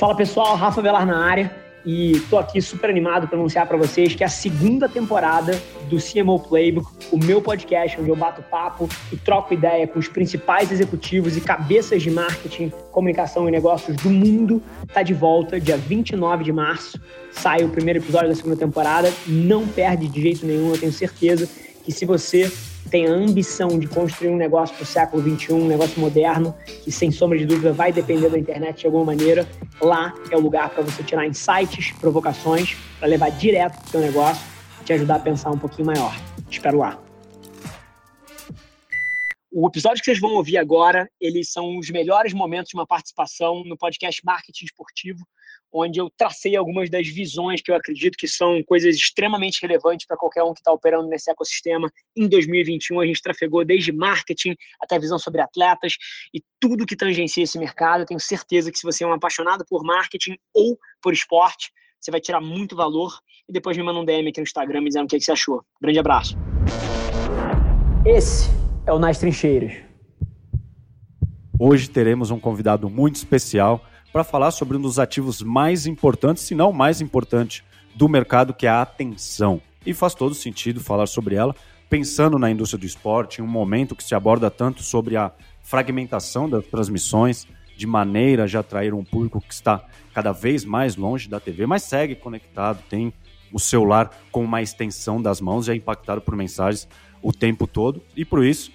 Fala pessoal, Rafa Velar na área e estou aqui super animado para anunciar para vocês que é a segunda temporada do CMO Playbook, o meu podcast onde eu bato papo e troco ideia com os principais executivos e cabeças de marketing, comunicação e negócios do mundo, está de volta dia 29 de março. Sai o primeiro episódio da segunda temporada, não perde de jeito nenhum, eu tenho certeza que se você tem a ambição de construir um negócio para o século XXI, um negócio moderno, que sem sombra de dúvida vai depender da internet de alguma maneira, lá é o lugar para você tirar insights, provocações, para levar direto para o seu negócio e te ajudar a pensar um pouquinho maior. Te espero lá. O episódio que vocês vão ouvir agora, eles são os melhores momentos de uma participação no podcast Marketing Esportivo, onde eu tracei algumas das visões que eu acredito que são coisas extremamente relevantes para qualquer um que está operando nesse ecossistema. Em 2021, a gente trafegou desde marketing até visão sobre atletas e tudo que tangencia esse mercado. Eu tenho certeza que se você é um apaixonado por marketing ou por esporte, você vai tirar muito valor e depois me manda um DM aqui no Instagram me dizendo o que, você achou. Grande abraço. Esse é o Nas Trincheiras. Hoje teremos um convidado muito especial para falar sobre um dos ativos mais importantes, se não mais importante do mercado, que é a atenção. E faz todo sentido falar sobre ela, pensando na indústria do esporte, em um momento que se aborda tanto sobre a fragmentação das transmissões, de maneira de atrair um público que está cada vez mais longe da TV, mas segue conectado, tem o celular com uma extensão das mãos e é impactado por mensagens o tempo todo. E por isso,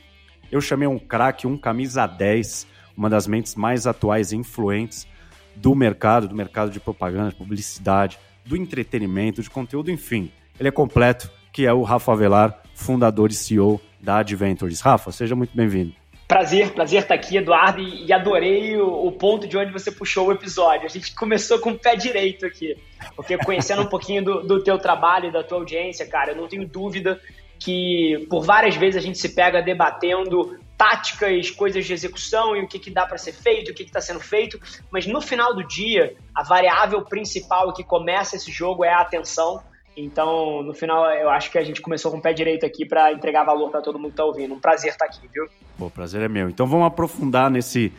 eu chamei um craque, um camisa 10, uma das mentes mais atuais e influentes do mercado, do mercado de propaganda, de publicidade, do entretenimento, de conteúdo, enfim. Ele é completo, que é o Rafa Avelar, fundador e CEO da Adventures. Rafa, seja muito bem-vindo. Prazer, prazer estar aqui, Eduardo, e, adorei o, o, ponto de onde você puxou o episódio. A gente começou com o pé direito aqui, porque conhecendo um pouquinho do, do teu trabalho e da tua audiência, cara, eu não tenho dúvida que por várias vezes a gente se pega debatendo táticas, coisas de execução e o que, que dá para ser feito, o que está sendo feito, mas no final do dia, a variável principal que começa esse jogo é a atenção. Então, no final, eu acho que a gente começou com o pé direito aqui para entregar valor para todo mundo que está ouvindo. Um prazer estar tá aqui, viu? O prazer é meu. Então, vamos aprofundar nesse,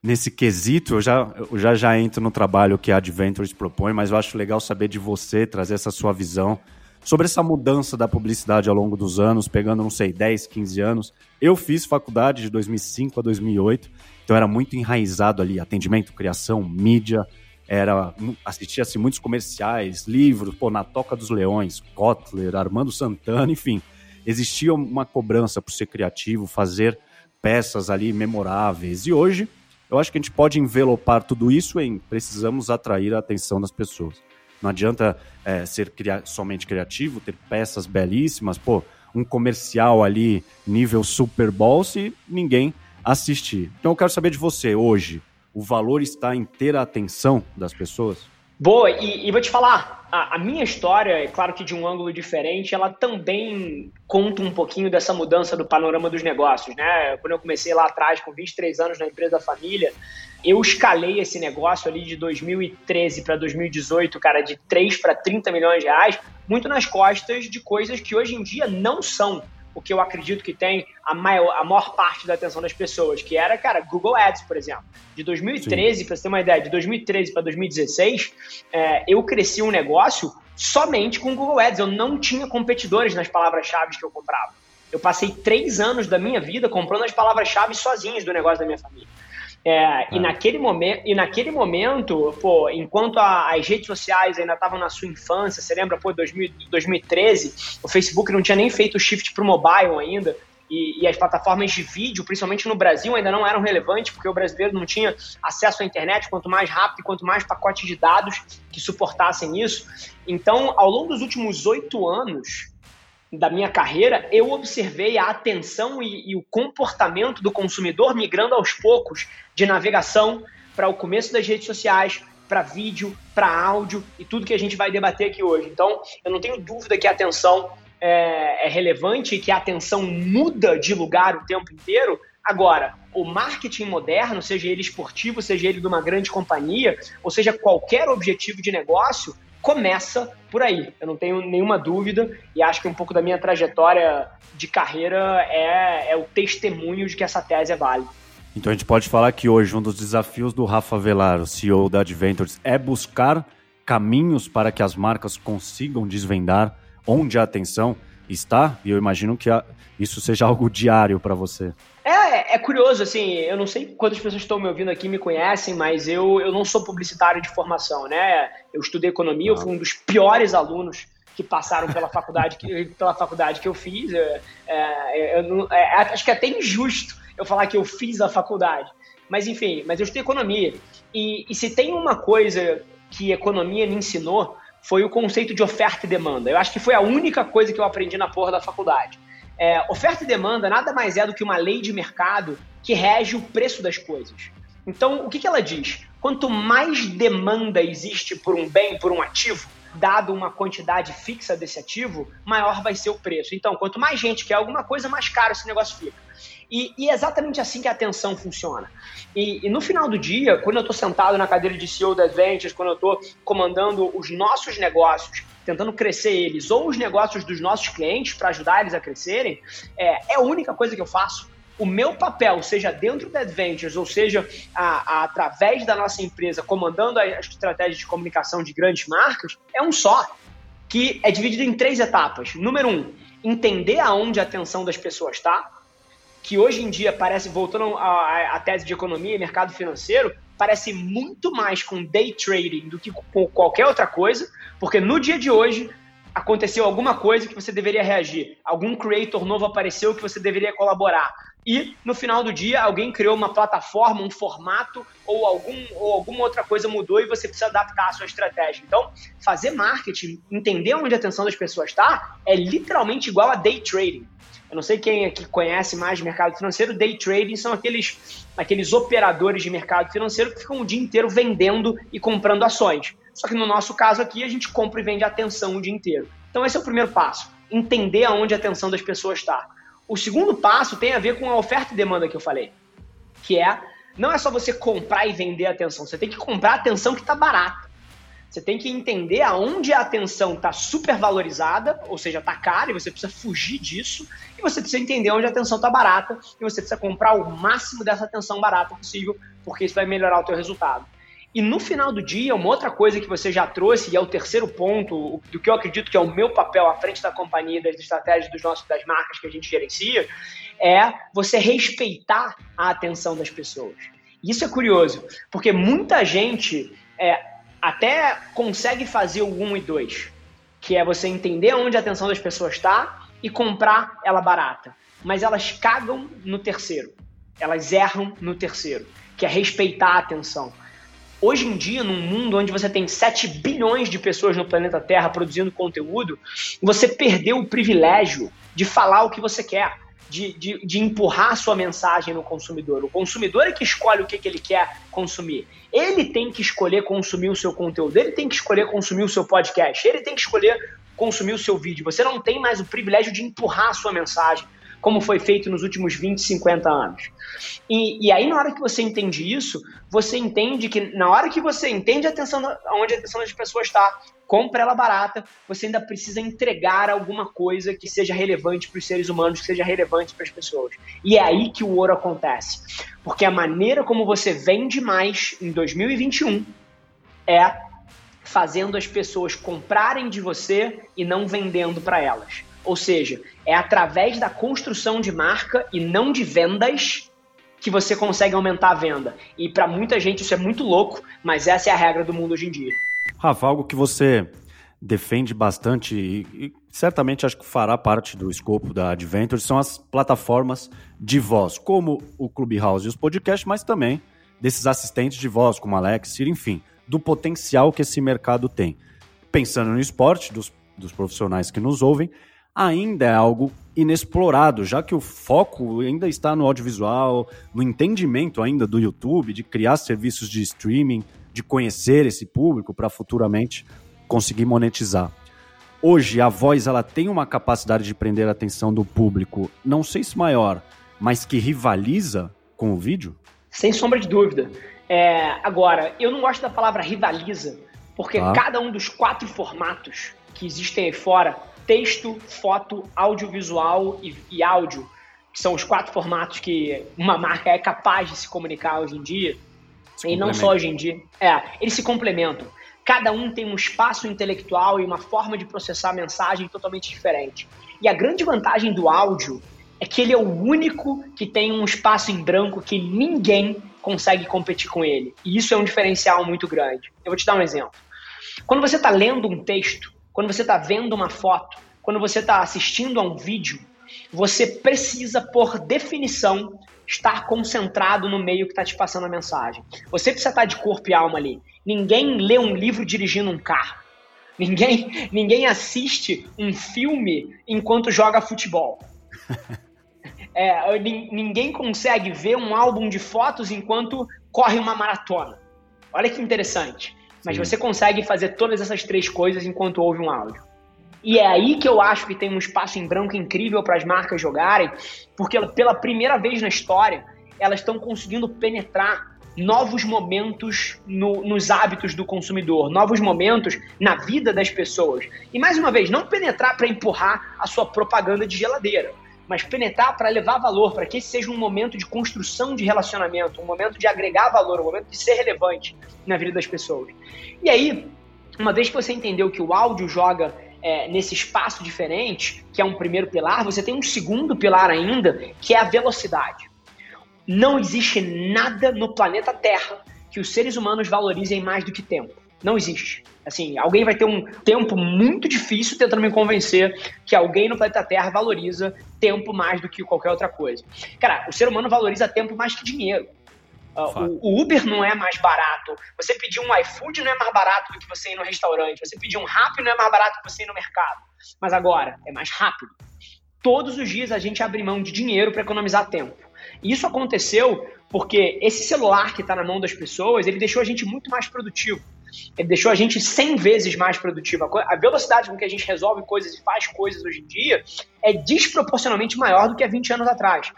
nesse quesito. Eu já, eu já já entro no trabalho que a Adventures propõe, mas eu acho legal saber de você, trazer essa sua visão sobre essa mudança da publicidade ao longo dos anos, pegando, não sei, 10, 15 anos. Eu fiz faculdade de 2005 a 2008, então era muito enraizado ali, atendimento, criação, mídia, era assistia-se muitos comerciais, livros, pô, na Toca dos Leões, Kotler, Armando Santana, enfim. Existia uma cobrança por ser criativo, fazer peças ali memoráveis. E hoje, eu acho que a gente pode envelopar tudo isso em precisamos atrair a atenção das pessoas. Não adianta é, ser cria somente criativo, ter peças belíssimas, pô, um comercial ali nível Super Bowl se ninguém assistir. Então eu quero saber de você hoje, o valor está em ter a atenção das pessoas? Boa, e, e vou te falar, a, a, minha história, é claro que de um ângulo diferente, ela também conta um pouquinho dessa mudança do panorama dos negócios, né? Quando eu comecei lá atrás, com 23 anos na empresa da família, eu escalei esse negócio ali de 2013 para 2018, cara, de 3 para 30 milhões de reais, muito nas costas de coisas que hoje em dia não são o que eu acredito que tem a maior, a maior parte da atenção das pessoas, que era, cara, Google Ads, por exemplo. De 2013, para você ter uma ideia, de 2013 para 2016, é, eu cresci um negócio somente com Google Ads. Eu não tinha competidores nas palavras-chave que eu comprava. Eu passei três anos da minha vida comprando as palavras-chave sozinhos do negócio da minha família. É, e, é. naquele momento, e naquele momento, pô, enquanto a, as redes sociais ainda estavam na sua infância, você lembra, pô, 2000, 2013, o Facebook não tinha nem feito o shift para o mobile ainda, e, e, as plataformas de vídeo, principalmente no Brasil, ainda não eram relevantes, porque o brasileiro não tinha acesso à internet, quanto mais rápido quanto mais pacotes de dados que suportassem isso. Então, ao longo dos últimos oito anos, da minha carreira, eu observei a atenção e, e o comportamento do consumidor migrando aos poucos de navegação para o começo das redes sociais, para vídeo, para áudio e tudo que a gente vai debater aqui hoje. Então, eu não tenho dúvida que a atenção é, é relevante e que a atenção muda de lugar o tempo inteiro. Agora, o marketing moderno, seja ele esportivo, seja ele de uma grande companhia, ou seja qualquer objetivo de negócio, começa por aí. Eu não tenho nenhuma dúvida e acho que um pouco da minha trajetória de carreira é, é o testemunho de que essa tese é válida. Então a gente pode falar que hoje um dos desafios do Rafa Velar, o CEO da Adventures, é buscar caminhos para que as marcas consigam desvendar onde a atenção está, e eu imagino que isso seja algo diário para você. É, é curioso, assim, eu não sei quantas pessoas estão me ouvindo aqui me conhecem, mas eu, eu não sou publicitário de formação, né? Eu estudei economia, eu fui um dos piores alunos que passaram pela faculdade que, pela faculdade que eu fiz. É, é, eu, é, acho que é até injusto eu falar que eu fiz a faculdade. Mas enfim, mas eu estudei economia. E, e se tem uma coisa que economia me ensinou, foi o conceito de oferta e demanda. Eu acho que foi a única coisa que eu aprendi na porra da faculdade. É, oferta e demanda nada mais é do que uma lei de mercado que rege o preço das coisas. Então, o que, que ela diz? Quanto mais demanda existe por um bem, por um ativo, dado uma quantidade fixa desse ativo, maior vai ser o preço. Então, quanto mais gente quer alguma coisa, mais caro esse negócio fica. E, e é exatamente assim que a atenção funciona. E, e no final do dia, quando eu estou sentado na cadeira de CEO das Ventures, quando eu estou comandando os nossos negócios, tentando crescer eles, ou os negócios dos nossos clientes para ajudar eles a crescerem, é, é a única coisa que eu faço o meu papel, seja dentro da Adventures, ou seja a, a, através da nossa empresa, comandando as estratégias de comunicação de grandes marcas, é um só, que é dividido em três etapas. Número um, entender aonde a atenção das pessoas está, que hoje em dia parece, voltando à tese de economia e mercado financeiro, parece muito mais com day trading do que com qualquer outra coisa, porque no dia de hoje aconteceu alguma coisa que você deveria reagir, algum creator novo apareceu que você deveria colaborar. E no final do dia, alguém criou uma plataforma, um formato ou, algum, ou alguma outra coisa mudou e você precisa adaptar a sua estratégia. Então, fazer marketing, entender onde a atenção das pessoas está, é literalmente igual a day trading. Eu não sei quem aqui conhece mais mercado financeiro, day trading são aqueles, aqueles operadores de mercado financeiro que ficam o dia inteiro vendendo e comprando ações. Só que no nosso caso aqui, a gente compra e vende atenção o dia inteiro. Então esse é o primeiro passo, entender aonde a atenção das pessoas está. O segundo passo tem a ver com a oferta e demanda que eu falei, que é, não é só você comprar e vender atenção, você tem que comprar atenção que está barata. Você tem que entender aonde a atenção está supervalorizada, ou seja, está cara, e você precisa fugir disso, e você precisa entender onde a atenção está barata, e você precisa comprar o máximo dessa atenção barata possível, porque isso vai melhorar o teu resultado. E no final do dia, uma outra coisa que você já trouxe, e é o terceiro ponto, do que eu acredito que é o meu papel à frente da companhia, das estratégias dos nossos, das marcas que a gente gerencia, é você respeitar a atenção das pessoas. Isso é curioso, porque muita gente é, até consegue fazer o 1 e 2, que é você entender onde a atenção das pessoas está e comprar ela barata. Mas elas cagam no terceiro. Elas erram no terceiro, que é respeitar a atenção. Hoje em dia, num mundo onde você tem 7 bilhões de pessoas no planeta Terra produzindo conteúdo, você perdeu o privilégio de falar o que você quer de, de, de empurrar a sua mensagem no consumidor. O consumidor é que escolhe o que, que ele quer consumir. Ele tem que escolher consumir o seu conteúdo, ele tem que escolher consumir o seu podcast, ele tem que escolher consumir o seu vídeo. Você não tem mais o privilégio de empurrar a sua mensagem, como foi feito nos últimos 20, 50 anos. E, e aí, na hora que você entende isso, você entende que na hora que você entende a atenção, onde a atenção das pessoas está, compra ela barata, você ainda precisa entregar alguma coisa que seja relevante para os seres humanos, que seja relevante para as pessoas. E é aí que o ouro acontece. Porque a maneira como você vende mais em 2021 é fazendo as pessoas comprarem de você e não vendendo para elas. Ou seja, é através da construção de marca e não de vendas que você consegue aumentar a venda. E para muita gente isso é muito louco, mas essa é a regra do mundo hoje em dia. Rafa, algo que você defende bastante e, certamente acho que fará parte do escopo da Adventure são as plataformas de voz, como o Clubhouse e os podcasts, mas também desses assistentes de voz, como Alex, Siri, enfim, do potencial que esse mercado tem. Pensando no esporte, dos, dos profissionais que nos ouvem, ainda é algo inexplorado, já que o foco ainda está no audiovisual, no entendimento ainda do YouTube, de criar serviços de streaming, de conhecer esse público para futuramente conseguir monetizar. Hoje a voz ela tem uma capacidade de prender a atenção do público, não sei se maior, mas que rivaliza com o vídeo? Sem sombra de dúvida. É, agora, eu não gosto da palavra rivaliza, porque ah. cada um dos quatro formatos que existem aí fora, texto, foto, audiovisual e, e áudio, que são os quatro formatos que uma marca é capaz de se comunicar hoje em dia, se e não só hoje em dia, é, eles se complementam. Cada um tem um espaço intelectual e uma forma de processar a mensagem totalmente diferente. E a grande vantagem do áudio é que ele é o único que tem um espaço em branco que ninguém consegue competir com ele. E isso é um diferencial muito grande. Eu vou te dar um exemplo. Quando você está lendo um texto, quando você está vendo uma foto, quando você está assistindo a um vídeo, você precisa, por definição, estar concentrado no meio que está te passando a mensagem. Você precisa estar de corpo e alma ali. Ninguém lê um livro dirigindo um carro. Ninguém, ninguém assiste um filme enquanto joga futebol. É, ninguém consegue ver um álbum de fotos enquanto corre uma maratona. Olha que interessante. Mas Sim. você consegue fazer todas essas três coisas enquanto ouve um áudio. E é aí que eu acho que tem um espaço em branco incrível para as marcas jogarem, porque pela primeira vez na história, elas estão conseguindo penetrar novos momentos no, nos hábitos do consumidor, novos momentos na vida das pessoas. E mais uma vez, não penetrar para empurrar a sua propaganda de geladeira, mas penetrar para levar valor, para que esse seja um momento de construção de relacionamento, um momento de agregar valor, um momento de ser relevante na vida das pessoas. E aí, uma vez que você entendeu que o áudio joga é, nesse espaço diferente, que é um primeiro pilar, você tem um segundo pilar ainda, que é a velocidade. Não existe nada no planeta Terra que os seres humanos valorizem mais do que tempo. Não existe. Assim, alguém vai ter um tempo muito difícil tentando me convencer que alguém no planeta Terra valoriza tempo mais do que qualquer outra coisa. Cara, o ser humano valoriza tempo mais que dinheiro. Uh, o, o, Uber não é mais barato. Você pedir um iFood não é mais barato do que você ir no restaurante. Você pedir um Rappi não é mais barato do que você ir no mercado. Mas agora, é mais rápido. Todos os dias a gente abre mão de dinheiro para economizar tempo. E isso aconteceu porque esse celular que está na mão das pessoas, ele deixou a gente muito mais produtivo. Ele deixou a gente 100 vezes mais produtivo. A velocidade com que a gente resolve coisas e faz coisas hoje em dia é desproporcionalmente maior do que há 20 anos atrás.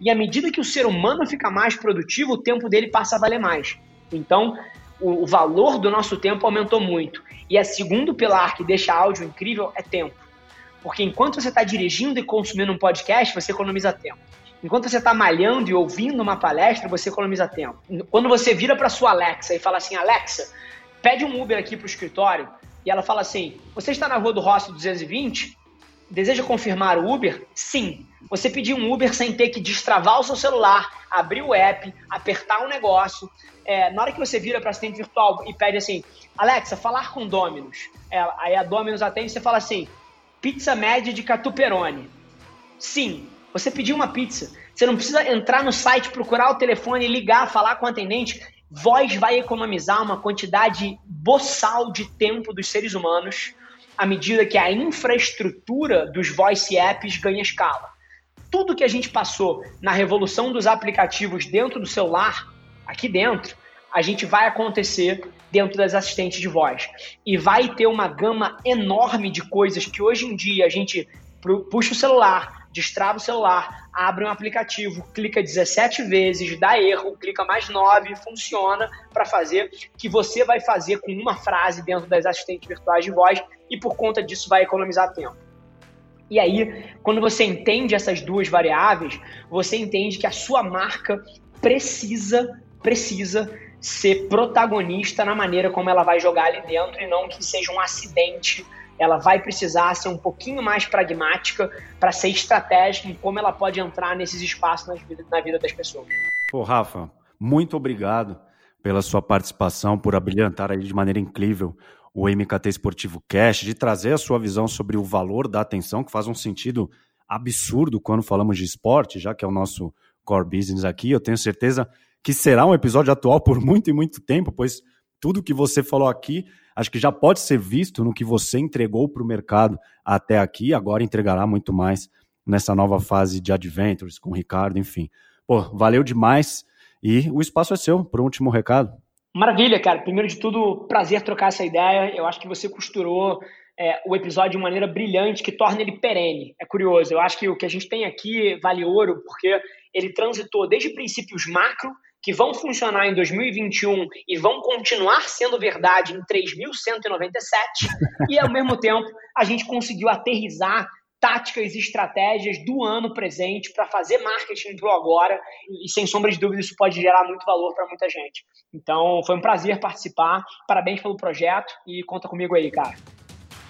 E à medida que o ser humano fica mais produtivo, o tempo dele passa a valer mais. Então, o, valor do nosso tempo aumentou muito. E a segundo pilar que deixa áudio incrível é tempo. Porque enquanto você está dirigindo e consumindo um podcast, você economiza tempo. Enquanto você está malhando e ouvindo uma palestra, você economiza tempo. Quando você vira para sua Alexa e fala assim, Alexa, pede um Uber aqui para o escritório e ela fala assim: Você está na rua do Rossi 220? Deseja confirmar o Uber? Sim. Você pediu um Uber sem ter que destravar o seu celular, abrir o app, apertar um negócio. É, na hora que você vira para assistente virtual e pede assim, Alexa, falar com Dominus. É, aí a Dominus atende e você fala assim, pizza média de catuperone. Sim, você pediu uma pizza. Você não precisa entrar no site, procurar o telefone, ligar, falar com o atendente. Voz vai economizar uma quantidade boçal de tempo dos seres humanos à medida que a infraestrutura dos voice apps ganha escala. Tudo que a gente passou na revolução dos aplicativos dentro do celular, aqui dentro, a gente vai acontecer dentro das assistentes de voz. E vai ter uma gama enorme de coisas que hoje em dia a gente puxa o celular, destrava o celular, abre um aplicativo, clica 17 vezes, dá erro, clica mais 9, funciona para fazer que você vai fazer com uma frase dentro das assistentes virtuais de voz e por conta disso vai economizar tempo. E aí, quando você entende essas duas variáveis, você entende que a sua marca precisa, precisa ser protagonista na maneira como ela vai jogar ali dentro e não que seja um acidente ela vai precisar ser um pouquinho mais pragmática para ser estratégica em como ela pode entrar nesses espaços na vida, na vida das pessoas. Pô, Rafa, muito obrigado pela sua participação, por abrilhantar aí de maneira incrível o MKT Esportivo Cash, de trazer a sua visão sobre o valor da atenção, que faz um sentido absurdo quando falamos de esporte, já que é o nosso core business aqui. Eu tenho certeza que será um episódio atual por muito e muito tempo, pois tudo que você falou aqui acho que já pode ser visto no que você entregou para o mercado até aqui, agora entregará muito mais nessa nova fase de Adventures com o Ricardo, enfim. Pô, valeu demais e o espaço é seu para o último recado. Maravilha, cara. Primeiro de tudo, prazer trocar essa ideia. Eu acho que você costurou é, o episódio de maneira brilhante que torna ele perene. É curioso. Eu acho que o que a gente tem aqui vale ouro porque ele transitou desde princípios macro que vão funcionar em 2021 e vão continuar sendo verdade em 3.197, e ao mesmo tempo a gente conseguiu aterrizar táticas e estratégias do ano presente para fazer marketing pro agora e sem sombra de dúvida isso pode gerar muito valor para muita gente. Então foi um prazer participar, parabéns pelo projeto e conta comigo aí, cara.